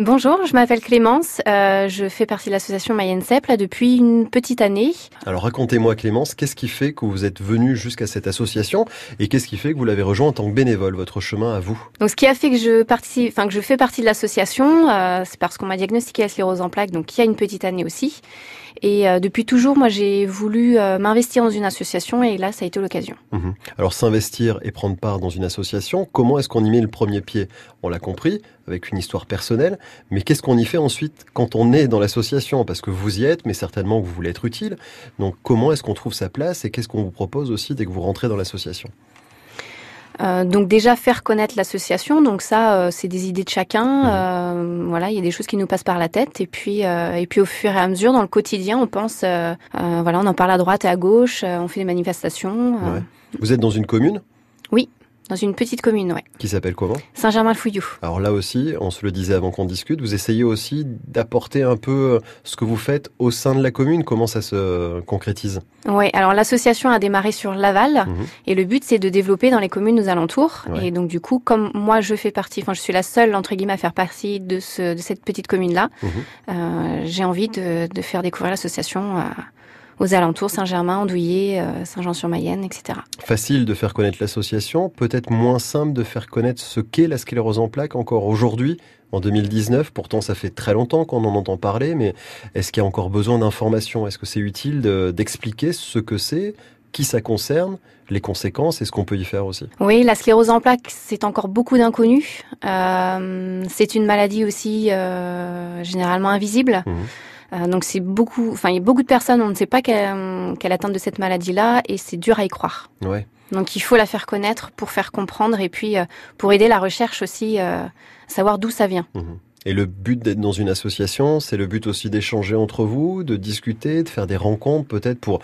Bonjour, je m'appelle Clémence. Euh, je fais partie de l'association Mayenne Cep depuis une petite année. Alors racontez-moi Clémence, qu'est-ce qui fait que vous êtes venue jusqu'à cette association et qu'est-ce qui fait que vous l'avez rejoint en tant que bénévole, votre chemin à vous? Donc ce qui a fait que je participe, enfin que je fais partie de l'association, euh, c'est parce qu'on m'a diagnostiqué la sclérose en plaques, donc il y a une petite année aussi. Et euh, depuis toujours, moi, j'ai voulu m'investir dans une association et là, ça a été l'occasion. Mhm. Alors, s'investir et prendre part dans une association, comment est-ce qu'on y met le premier pied? On l'a compris, avec une histoire personnelle, mais qu'est-ce qu'on y fait ensuite quand on est dans l'association? Parce que vous y êtes, mais certainement que vous voulez être utile. Donc, comment est-ce qu'on trouve sa place et qu'est-ce qu'on vous propose aussi dès que vous rentrez dans l'association? Euh, donc déjà faire connaître l'association, donc ça euh, c'est des idées de chacun. Mhm. Euh, voilà, il y a des choses qui nous passent par la tête et puis et puis au fur et à mesure dans le quotidien, on pense, voilà, on en parle à droite et à gauche, on fait des manifestations. Vous êtes dans une commune? Oui. Dans une petite commune, ouais. Qui s'appelle comment? Saint-Germain-le-Fouillou. Alors là aussi, on se le disait avant qu'on discute, vous essayez aussi d'apporter un peu euh, ce que vous faites au sein de la commune. Comment ça se concrétise? Oui, alors l'association a démarré sur Laval mhm. et le but c'est de développer dans les communes aux alentours. Et donc du coup, comme moi je fais partie, enfin je suis la seule entre guillemets à faire partie de, ce, de cette petite commune là, mhm. euh, j'ai envie de, de, faire découvrir l'association à aux alentours, Saint-Germain, Andouillé, euh, Saint-Jean-sur-Mayenne, etc. Facile de faire connaître l'association, peut-être moins simple de faire connaître ce qu'est la sclérose en plaques encore aujourd'hui, en 2019. Pourtant, ça fait très longtemps qu'on en entend parler, mais est-ce qu'il y a encore besoin d'informations? Est-ce que c'est utile d'expliquer ce que c'est qui ça concerne, les conséquences et ce qu'on peut y faire aussi? Oui, la sclérose en plaques, c'est encore beaucoup d'inconnus. Euh, c'est une maladie aussi euh, généralement invisible. Mmh. Euh, donc c'est beaucoup, enfin il y a beaucoup de personnes, on ne sait pas qu'elle qu atteinte de cette maladie-là et c'est dur à y croire. Ouais. Donc il faut la faire connaître pour faire comprendre et puis euh, pour aider la recherche aussi, euh, savoir d'où ça vient. Mhm. Et le but d'être dans une association, c'est le but aussi d'échanger entre vous, de discuter, de faire des rencontres peut-être pour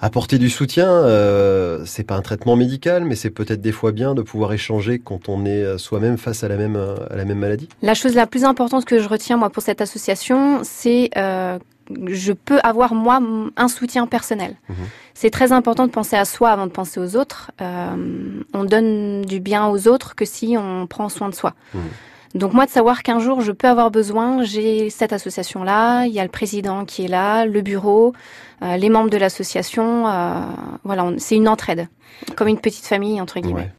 apporter du soutien. Euh, c'est pas un traitement médical, mais c'est peut-être des fois bien de pouvoir échanger quand on est euh, soi-même face à la même à la même maladie. La chose la plus importante que je retiens moi pour cette association, c'est euh, je peux avoir moi un soutien personnel. Mhm. C'est très important de penser à soi avant de penser aux autres. Euh, on donne du bien aux autres que si on prend soin de soi. Mhm. Donc moi de savoir qu'un jour je peux avoir besoin, j'ai cette association là, il y a le président qui est là, le bureau, euh, les membres de l'association, euh, voilà, c'est une entraide, comme une petite famille entre guillemets.